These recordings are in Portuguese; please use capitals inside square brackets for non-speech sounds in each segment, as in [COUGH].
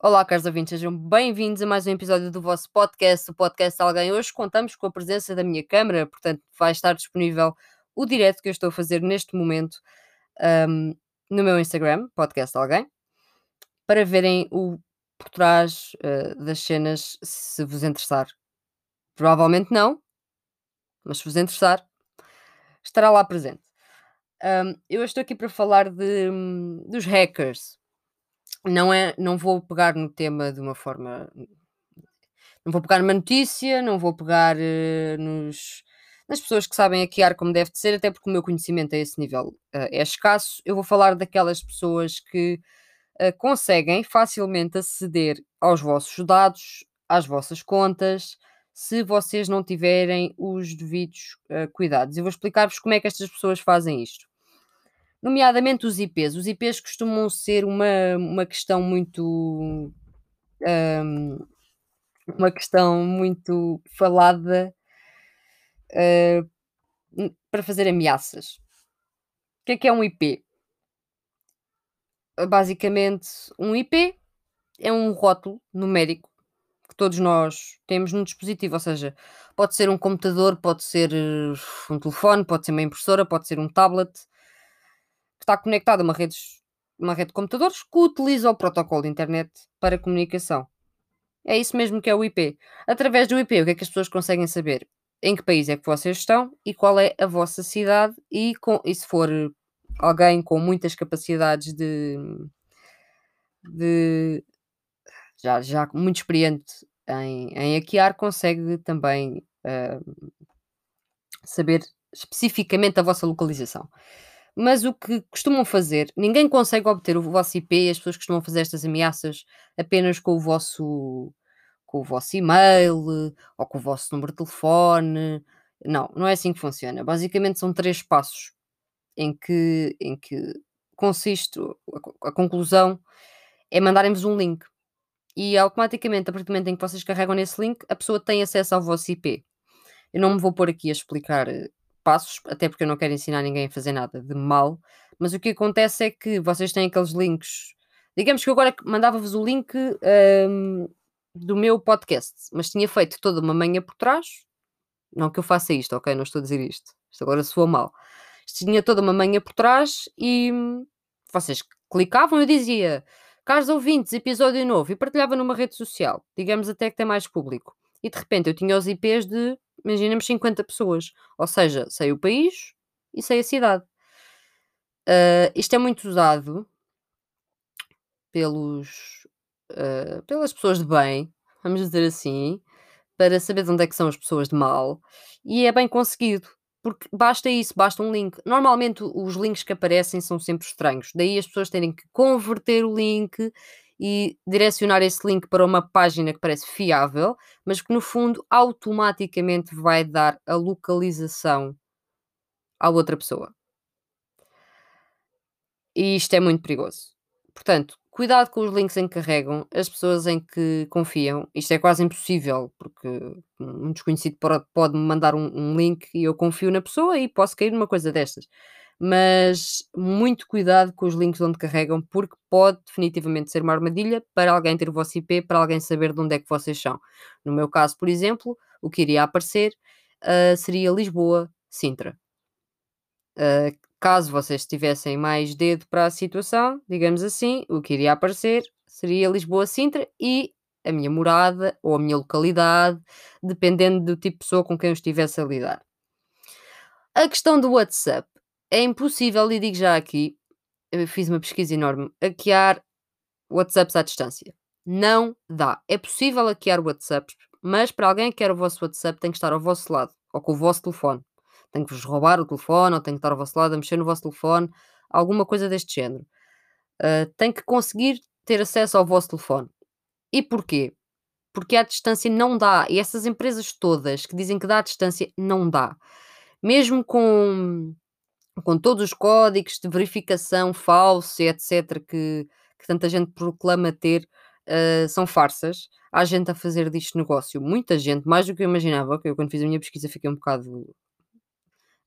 Olá, caros ouvintes, sejam bem-vindos a mais um episódio do vosso podcast, o podcast Alguém. Hoje contamos com a presença da minha câmara, portanto vai estar disponível o direto que eu estou a fazer neste momento um, no meu Instagram, podcast Alguém, para verem o por trás uh, das cenas, se vos interessar. Provavelmente não, mas se vos interessar, estará lá presente. Um, eu estou aqui para falar de, dos hackers, não é não vou pegar no tema de uma forma não vou pegar numa notícia, não vou pegar, eh, nos nas pessoas que sabem hackear como deve de ser, até porque o meu conhecimento a esse nível, eh, é escasso. Eu vou falar daquelas pessoas que, eh, conseguem facilmente aceder aos vossos dados, às vossas contas, se vocês não tiverem os devidos, cuidados. Eu vou explicar-vos como é que estas pessoas fazem isto. Nomeadamente os IPs. Os IPs costumam ser uma, uma questão muito. hum, uma questão muito falada uh, para fazer ameaças. O que é que é um IP? Basicamente, um IP é um rótulo numérico que todos nós temos no dispositivo, ou seja, pode ser um computador, pode ser uh, um telefone, pode ser uma impressora, pode ser um tablet, está conectado a uma rede, uma rede de computadores que utiliza o protocolo de internet para comunicação. É isso mesmo que é o IP. Através do IP, o que é que as pessoas conseguem saber? Em que país é que vocês estão e qual é a vossa cidade e, com, e se for alguém com muitas capacidades de, de já, já muito experiente em, em hackear, consegue também uh, saber especificamente a vossa localização. Mas o que costumam fazer, ninguém consegue obter o vosso IP, as pessoas costumam fazer estas ameaças apenas com o vosso com o vosso e-mail ou com o vosso número de telefone. Não, não é assim que funciona. Basicamente são três passos em que, em que consiste a, a conclusão é mandarem-vos um link. E automaticamente, a partir do momento em que vocês carregam nesse link, a pessoa tem acesso ao vosso IP. Eu não me vou pôr aqui a explicar eh, passos, até porque eu não quero ensinar ninguém a fazer nada de mal, mas o que acontece é que vocês têm aqueles links. Digamos que eu agora mandava-vos o link um, do meu podcast, mas tinha feito toda uma manhã por trás. Não que eu faça isto, ok? Não estou a dizer isto. Isto agora soa mal. Tinha toda uma manhã por trás e vocês clicavam eu dizia caros ouvintes, episódio novo, e partilhava numa rede social, digamos até que tem mais público. E de repente eu tinha os IPs de imaginemos 50 pessoas. Ou seja, sei o país e sei a cidade. Uh, isto é muito usado pelos, uh, pelas pessoas de bem, vamos dizer assim, para saber de onde é que são as pessoas de mal. E é bem conseguido. Porque basta isso, basta um link. Normalmente os links que aparecem são sempre estranhos. Daí as pessoas terem que converter o link e direcionar esse link para uma página que parece fiável, mas que no fundo automaticamente vai dar a localização à outra pessoa. E isto é muito perigoso. Portanto, cuidado com os links em que carregam, as pessoas em que confiam. Isto é quase impossível, porque um desconhecido pode me mandar um, um link e eu confio na pessoa e posso cair numa coisa destas mas muito cuidado com os links onde carregam, porque pode definitivamente ser uma armadilha para alguém ter o vosso IP, para alguém saber de onde é que vocês são. No meu caso, por exemplo, o que iria aparecer uh, seria Lisboa, Sintra. Uh, caso vocês tivessem mais dedo para a situação, digamos assim, o que iria aparecer seria Lisboa, Sintra e a minha morada ou a minha localidade, dependendo do tipo de pessoa com quem eu estivesse a lidar. A questão do WhatsApp é impossível, e digo já aqui, fiz uma pesquisa enorme, hackear WhatsApps à distância. Não dá. É possível hackear WhatsApps, mas para alguém que quer o vosso WhatsApp tem que estar ao vosso lado, ou com o vosso telefone. Tem que vos roubar o telefone, ou tem que estar ao vosso lado a mexer no vosso telefone, alguma coisa deste género. Uh, tem que conseguir ter acesso ao vosso telefone. E porquê? Porque à distância não dá. E essas empresas todas que dizem que dá à distância, não dá. Mesmo com com todos os códigos de verificação falso etc., que, que tanta gente proclama ter, uh, são farsas. Há gente a fazer disto negócio, muita gente, mais do que eu imaginava. Que eu, quando fiz a minha pesquisa, fiquei um bocado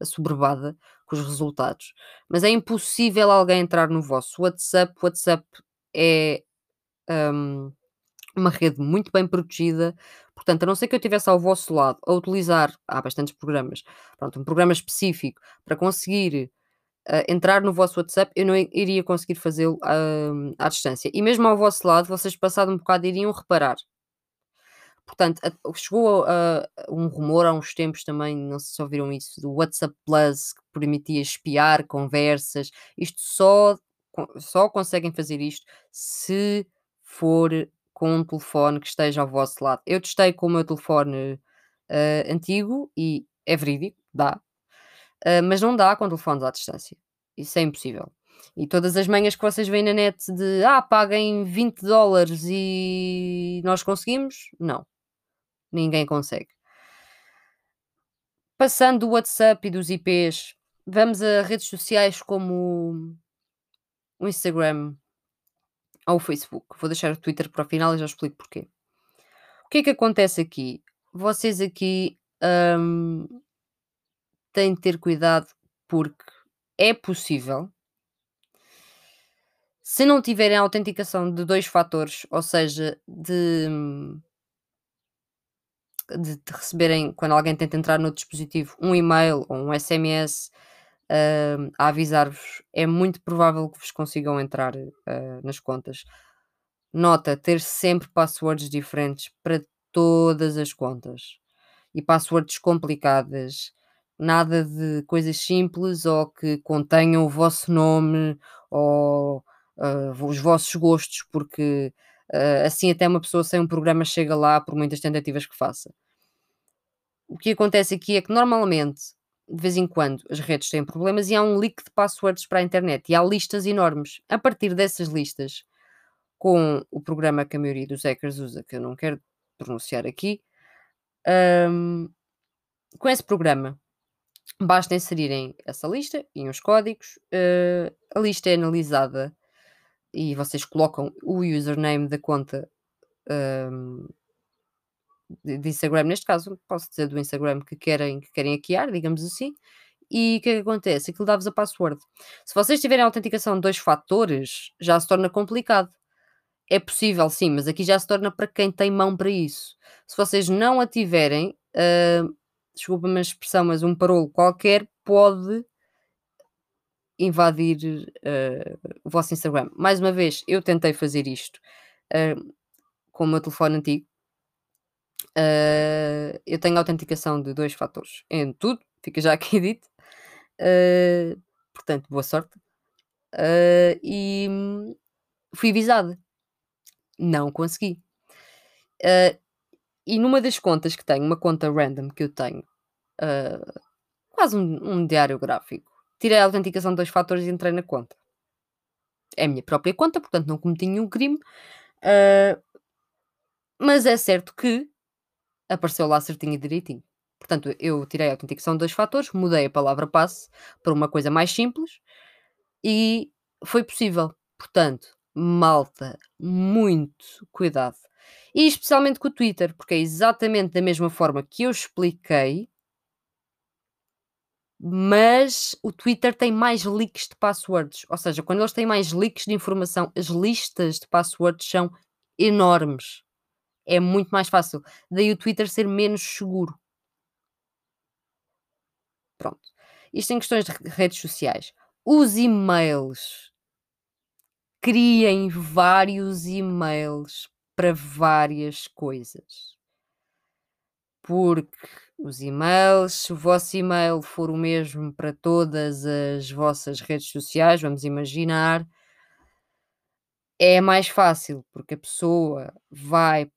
assoberbada com os resultados. Mas é impossível alguém entrar no vosso WhatsApp. WhatsApp é um, uma rede muito bem protegida, portanto, a não ser que eu estivesse ao vosso lado a utilizar há bastantes programas, pronto, um programa específico para conseguir, hã, entrar no vosso WhatsApp, eu não iria conseguir fazê-lo, hã, à distância. E mesmo ao vosso lado, vocês passado um bocado iriam reparar. Portanto, a chegou a um rumor há uns tempos também, não sei se ouviram isso, do WhatsApp Plus, que permitia espiar conversas. Isto só só conseguem fazer isto se for com um telefone que esteja ao vosso lado. Eu testei com o meu telefone, hã, antigo e é verídico, dá, hã, mas não dá com telefones à distância. Isso é impossível. E todas as manhas que vocês veem na net de: "Ah, paguem $20 e nós conseguimos", não. Ninguém consegue. Passando do WhatsApp e dos IPs, vamos a redes sociais como o Instagram ou o Facebook. Vou deixar o Twitter para o final e já explico porquê. O que é que acontece aqui? Vocês aqui, hum, têm de ter cuidado, porque é possível se não tiverem a autenticação de 2 fatores, ou seja, de de de receberem, quando alguém tenta entrar no dispositivo, um e-mail ou um SMS, hã, a avisar-vos, é muito provável que vos consigam entrar, hã, nas contas. Nota, ter sempre passwords diferentes para todas as contas e passwords complicadas. Nada de coisas simples ou que contenham o vosso nome ou, hã, os vossos gostos, porque, hã, assim até uma pessoa sem um programa chega lá, por muitas tentativas que faça. O que acontece aqui é que normalmente, de vez em quando, as redes têm problemas e há um leak de passwords para a internet e há listas enormes. A partir dessas listas, com o programa que a maioria dos hackers usa, que eu não quero pronunciar aqui, hum, com esse programa, basta inserirem essa lista e uns códigos, hã, a lista é analisada e vocês colocam o username da conta, hum, de Instagram, neste caso, posso dizer do Instagram que querem que querem hackear, digamos assim, e o que é que acontece? Aquilo dá-vos a password. Se vocês tiverem a autenticação de 2 fatores, já se torna complicado. É possível sim, mas aqui já se torna para quem tem mão para isso. Se vocês não a tiverem, hã, desculpa-me a expressão, mas um parolo qualquer pode invadir, hã, o vosso Instagram. Mais uma vez, eu tentei fazer isto, hã, com o meu telefone antigo. Hã, eu tenho autenticação de 2 fatores em tudo, fica já aqui [LAUGHS] dito. Hã, portanto, boa sorte. Hã, e fui avisada. Não consegui. E numa das contas que tenho, uma conta random que eu tenho, quase um um diário gráfico, tirei a autenticação de 2 fatores e entrei na conta. É a minha própria conta, portanto não cometi nenhum crime, mas é certo que apareceu lá certinho e direitinho. Portanto, eu tirei a autenticação de 2 fatores, mudei a palavra passe para uma coisa mais simples e foi possível. Portanto, malta, muito cuidado. E especialmente com o Twitter, porque é exatamente da mesma forma que eu expliquei mas o Twitter tem mais leaks de passwords, ou seja, quando eles têm mais leaks de informação, as listas de passwords são enormes. É muito mais fácil. Daí o Twitter ser menos seguro. Pronto. Isto em questões de re redes sociais. Os e-mails. Criem vários e-mails para várias coisas. Porque os e-mails, se o vosso e-mail for o mesmo para todas as vossas redes sociais, vamos imaginar é mais fácil, porque a pessoa vai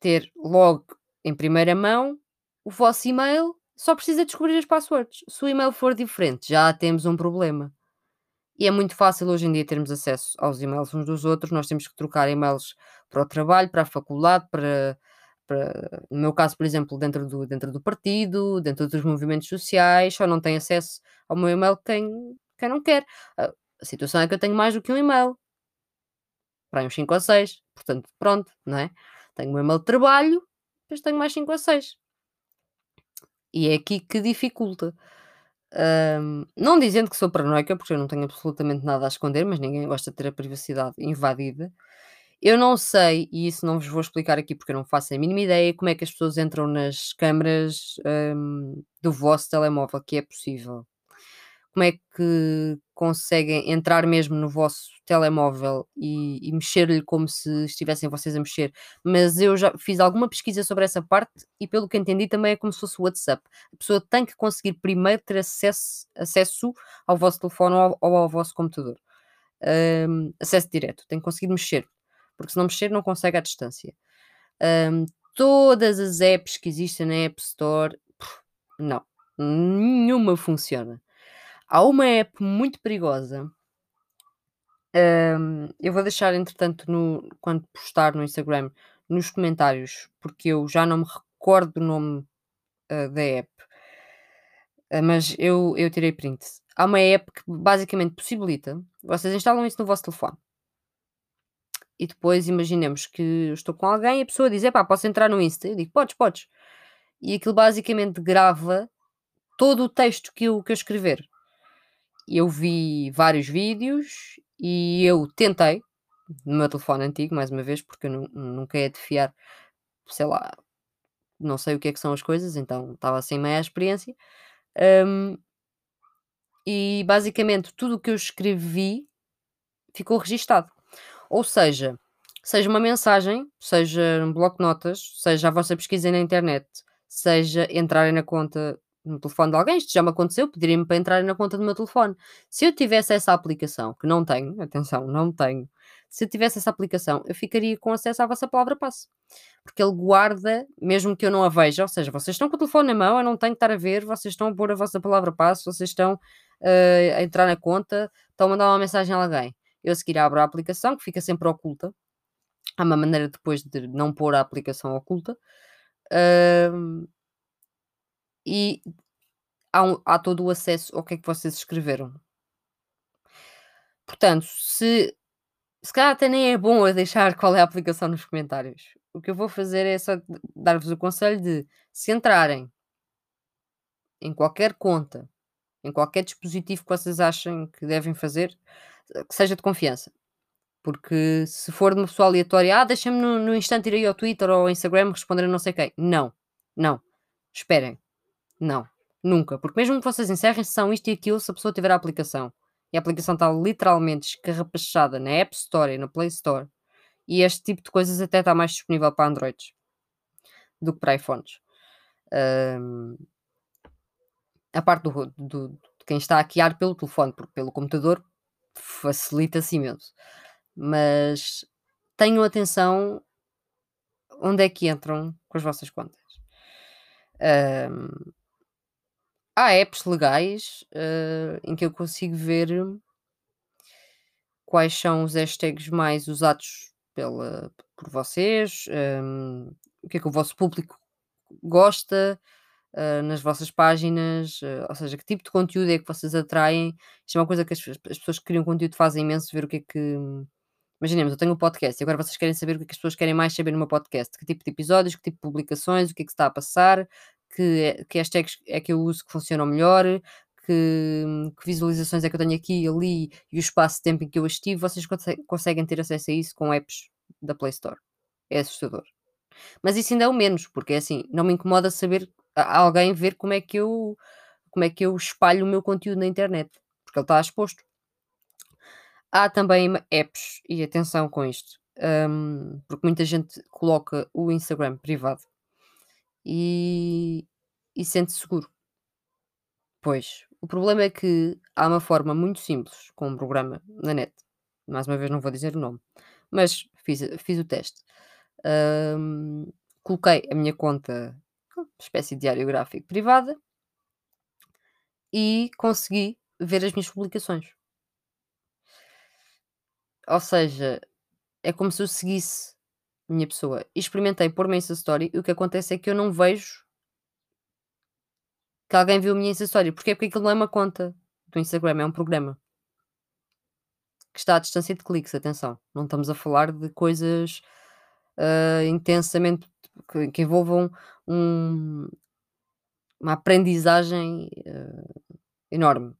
ter logo em primeira mão o vosso e-mail, só precisa descobrir as passwords. Se o e-mail for diferente, já temos um problema. E é muito fácil hoje em dia termos acesso aos e-mails uns dos outros, nós temos que trocar e-mails para o trabalho, para a faculdade, para para no meu caso, por exemplo, dentro do dentro do partido, dentro dos movimentos sociais, só não tem acesso ao meu e-mail quem quem não quer. A situação é que eu tenho mais do que um e-mail. Para uns 5 ou 6, portanto, pronto, não é? Tenho o meu e-mail de trabalho, depois tenho mais 5 ou 6. E é aqui que dificulta. Hum, não dizendo que sou paranoica, porque eu não tenho absolutamente nada a esconder, mas ninguém gosta de ter a privacidade invadida. Eu não sei, e isso não vos vou explicar aqui porque eu não faço a mínima ideia, como é que as pessoas entram nas câmaras, hum, do vosso telemóvel, que é possível. Como é que conseguem entrar mesmo no vosso telemóvel e e mexer-lhe como se estivessem vocês a mexer, mas eu já fiz alguma pesquisa sobre essa parte e pelo que entendi também é como se fosse o WhatsApp. A pessoa tem que conseguir primeiro ter acesso acesso ao vosso telefone ou ao ou ao vosso computador. Hum, acesso direto, tem que conseguir mexer, porque se não mexer não consegue à distância. Hum, todas as apps que existem na App Store, não, nenhuma funciona. Há uma app muito perigosa hum, eu vou deixar entretanto no quando postar no Instagram, nos comentários, porque eu já não me recordo do nome, hã, da app. Ah, mas eu eu tirei print. Há uma app que basicamente possibilita vocês instalam isso no vosso telefone. E depois imaginemos que eu estou com alguém e a pessoa diz: "Epá, posso entrar no Insta?" Eu digo: "Podes, podes." E aquilo basicamente grava todo o texto que eu que eu escrever. Eu vi vários vídeos e eu tentei, no meu telefone antigo, mais uma vez, porque eu nu nunca é de fiar, sei lá, não sei o que é que são as coisas, então estava sem meia experiência. Hum, e basicamente tudo o que eu escrevi ficou registado. Ou seja, seja uma mensagem, seja um bloco de notas, seja a vossa pesquisa na internet, seja entrarem na conta no telefone de alguém, isto já me aconteceu, pedirem-me para entrarem na conta do meu telefone. Se eu tivesse essa aplicação, que não tenho, [LAUGHS] atenção, não tenho, se eu tivesse essa aplicação, eu ficaria com acesso à vossa palavra-passe. Porque ele guarda, mesmo que eu não a veja, ou seja, vocês estão com o telefone na mão, eu não tenho que estar a ver, vocês estão a pôr a vossa palavra-passe, vocês estão, hã, a entrar na conta, estão a mandar uma mensagem a alguém. Eu a seguir abro a aplicação, que fica sempre oculta. Há uma maneira depois de não pôr a aplicação oculta. Hã e há um há todo o acesso ao que é que vocês escreveram. Portanto, se se calhar até nem é bom eu deixar qual é a aplicação nos comentários. O que eu vou fazer é só dar-vos o conselho de, se entrarem em qualquer conta, em qualquer dispositivo que vocês achem que devem fazer, que seja de confiança. Porque se for de uma pessoa aleatória: "Ah, deixa-me no no instante ir aí ao Twitter ou ao Instagram responder a não sei quem." Não, não, esperem. Não, nunca, porque mesmo que vocês encerrem sessão, isto e aquilo, se a pessoa tiver a aplicação e a aplicação está literalmente escarrapachada na App Store e na Play Store, e este tipo de coisas até está mais disponível para Androids do que para iPhones. Hum, a parte do do de quem está a hackear pelo telefone, porque pelo computador facilita-se imenso. Mas tenham atenção onde é que entram com as vossas contas. Hum, há apps legais, hã, em que eu consigo ver quais são os hashtags mais usados pela por vocês, hum, o que é que o vosso público gosta, hã, nas vossas páginas, hã, ou seja, que tipo de conteúdo é que vocês atraem. Isto é uma coisa que as as pessoas que criam conteúdo fazem imenso, ver o que é que imaginemos, eu tenho um podcast e agora vocês querem saber o que é que as pessoas querem mais saber no meu podcast, que tipo de episódios, que tipo de publicações, o que é que está a passar, que que hashtags é que eu uso que funcionam melhor, que que visualizações é que eu tenho aqui e ali e o espaço de tempo em que eu as tive, vocês conse conseguem ter acesso a isso com apps da Play Store. É assustador. Mas isso ainda é o menos, porque é assim, não me incomoda saber alguém ver como é que eu como é que eu espalho o meu conteúdo na internet, porque ele está exposto. Há também apps, e atenção com isto, hum, porque muita gente coloca o Instagram privado e e sente-se seguro. Pois, o problema é que há uma forma muito simples, com um programa na net, mais uma vez não vou dizer o nome, mas fiz fiz o teste. Hum, coloquei a minha conta, espécie de diário gráfico privada e consegui ver as minhas publicações. Ou seja, é como se eu seguisse minha pessoa. E experimentei pôr uma Insta Story e o que acontece é que eu não vejo que alguém viu a minha Story. Porquê? Porque aquilo não é uma conta do Instagram, é um programa. Que está à distância de cliques, atenção. Não estamos a falar de coisas, hã, intensamente que que envolvam um uma aprendizagem, hã, enorme.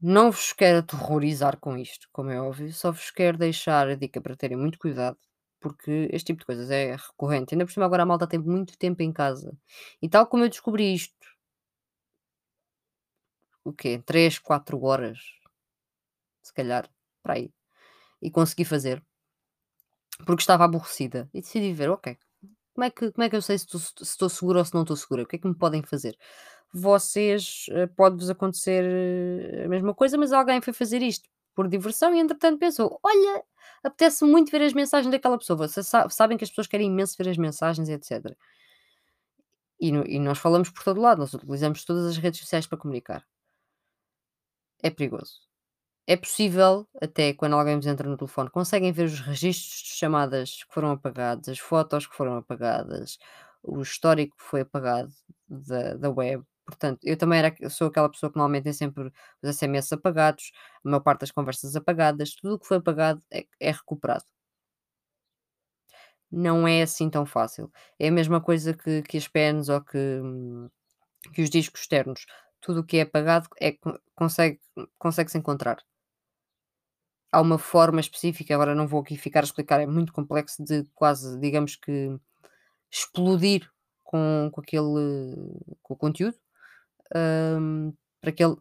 Não vos quero aterrorizar com isto, como é óbvio, só vos quero deixar a dica para terem muito cuidado, porque este tipo de coisas é recorrente. Ainda por cima agora a malta tem muito tempo em casa. E tal como eu descobri isto, o quê? 3, 4 horas, se calhar, para aí, e consegui fazer, porque estava aborrecida e decidi ver, ok, como é que, como é que eu sei se estou, se segura ou se não estou segura? O que é que me podem fazer? Vocês, eh, pode-vos acontecer eh, a mesma coisa, mas alguém foi fazer isto por diversão e entretanto pensou: "Olha, apetece muito ver as mensagens daquela pessoa". Vocês sa sabem que as pessoas querem imenso ver as mensagens e etcétera. E no e nós falamos por todo lado, nós utilizamos todas as redes sociais para comunicar. É perigoso. É possível, até quando alguém vos entra no telefone, conseguem ver os registros de chamadas que foram apagadas, as fotos que foram apagadas, o histórico que foi apagado da, da web. Portanto, eu também era, sou aquela pessoa que normalmente tem sempre os SMS apagados, a maior parte das conversas apagadas, tudo o que foi apagado é, é recuperado. Não é assim tão fácil. É a mesma coisa que, que as pens ou que, que os discos externos. Tudo o que é apagado é, co- consegue, consegue-se encontrar. Há uma forma específica, agora não vou aqui ficar a explicar, é muito complexo, de quase, digamos que, explodir com, com aquele com o conteúdo, hum, para que ele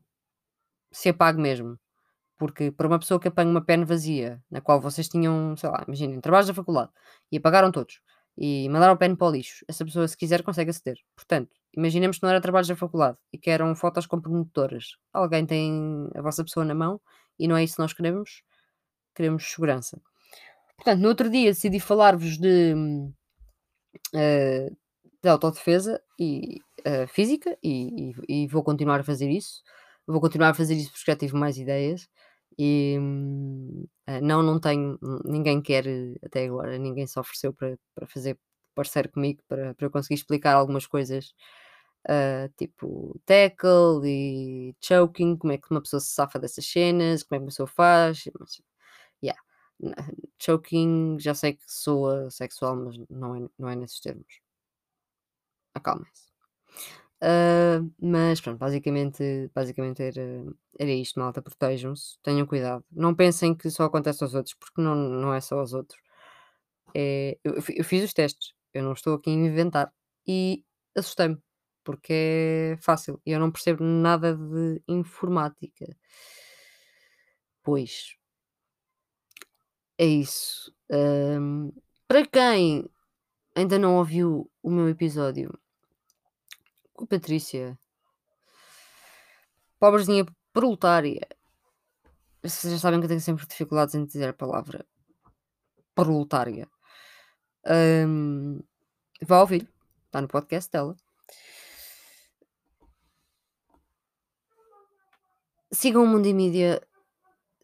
se apague mesmo. Porque para uma pessoa que apanha uma pen vazia, na qual vocês tinham, sei lá, imaginem, trabalhos da faculdade e apagaram todos e mandaram a pen para o lixo, essa pessoa, se quiser, consegue aceder. Portanto, imaginemos que não era trabalhos da faculdade e que eram fotos comprometedoras. Alguém tem a vossa pessoa na mão e não é isso que nós queremos, queremos segurança. Portanto, no outro dia decidi falar-vos de, eh, de autodefesa e eh, física e, e- e vou continuar a fazer isso. Vou continuar a fazer isso porque já tive mais ideias e eh, não, não tenho, ninguém quer eh, até agora, ninguém se ofereceu para, para fazer parceiro comigo para, para eu conseguir explicar algumas coisas ah, tipo tackle e choking, como é que uma pessoa se safa dessas cenas, como é que uma pessoa faz, mas yeah. Choking, já sei que soa sexual, mas não é, não é nesses termos. Acalmem-se. Ah, mas pronto, basicamente, basicamente era, era isto, malta. Protejam-se, tenham cuidado. Não pensem que só acontece aos outros, porque não, não é só aos outros. É, eu, eu fi- eu fiz os testes, eu não estou aqui a inventar e assustei-me, porque é fácil. Eu não percebo nada de informática. Pois, é isso. Ahm, para quem ainda não ouviu o meu episódio com a Patrícia, pobrezinha proletária, vocês já sabem que eu tenho sempre dificuldades em dizer a palavra proletária. Ahm, vá ouvir, está no podcast dela. Sigam o Mundo e Mídia,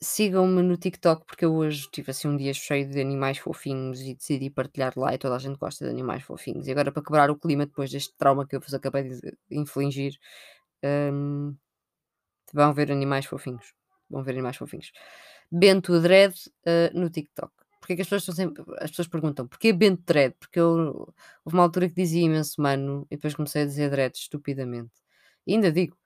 sigam-me no TikTok, porque eu hoje tive assim um dia cheio de animais fofinhos e decidi partilhar lá e toda a gente gosta de animais fofinhos. E agora para quebrar o clima depois deste trauma que eu vos acabei de infligir, ahm, vão ver animais fofinhos. Vão ver animais fofinhos. Bento Dread ah, no TikTok. Porque é que as pessoas estão sempre. As pessoas perguntam porquê Bento Dread? Porque eu houve uma altura que dizia imenso mano e depois comecei a dizer Dread estupidamente. E ainda digo.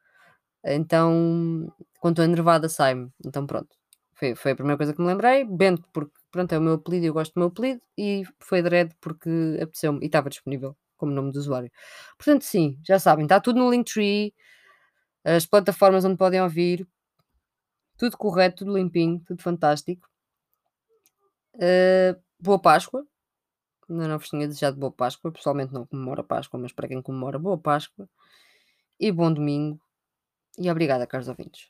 Então, quando estou enervada, sai-me. Então, pronto. Foi, foi a primeira coisa que me lembrei. Bento, porque pronto, é o meu apelido e eu gosto do meu apelido. E foi Dread porque apeteceu-me e estava disponível como nome de usuário. Portanto, sim, já sabem, está tudo no Linktree, as plataformas onde podem ouvir, tudo correto, tudo limpinho, tudo fantástico. Uh, boa Páscoa. Ainda não vos tinha desejado boa Páscoa. Pessoalmente não comemoro a Páscoa, mas para quem comemora, boa Páscoa. E bom domingo. E obrigada, caros ouvintes.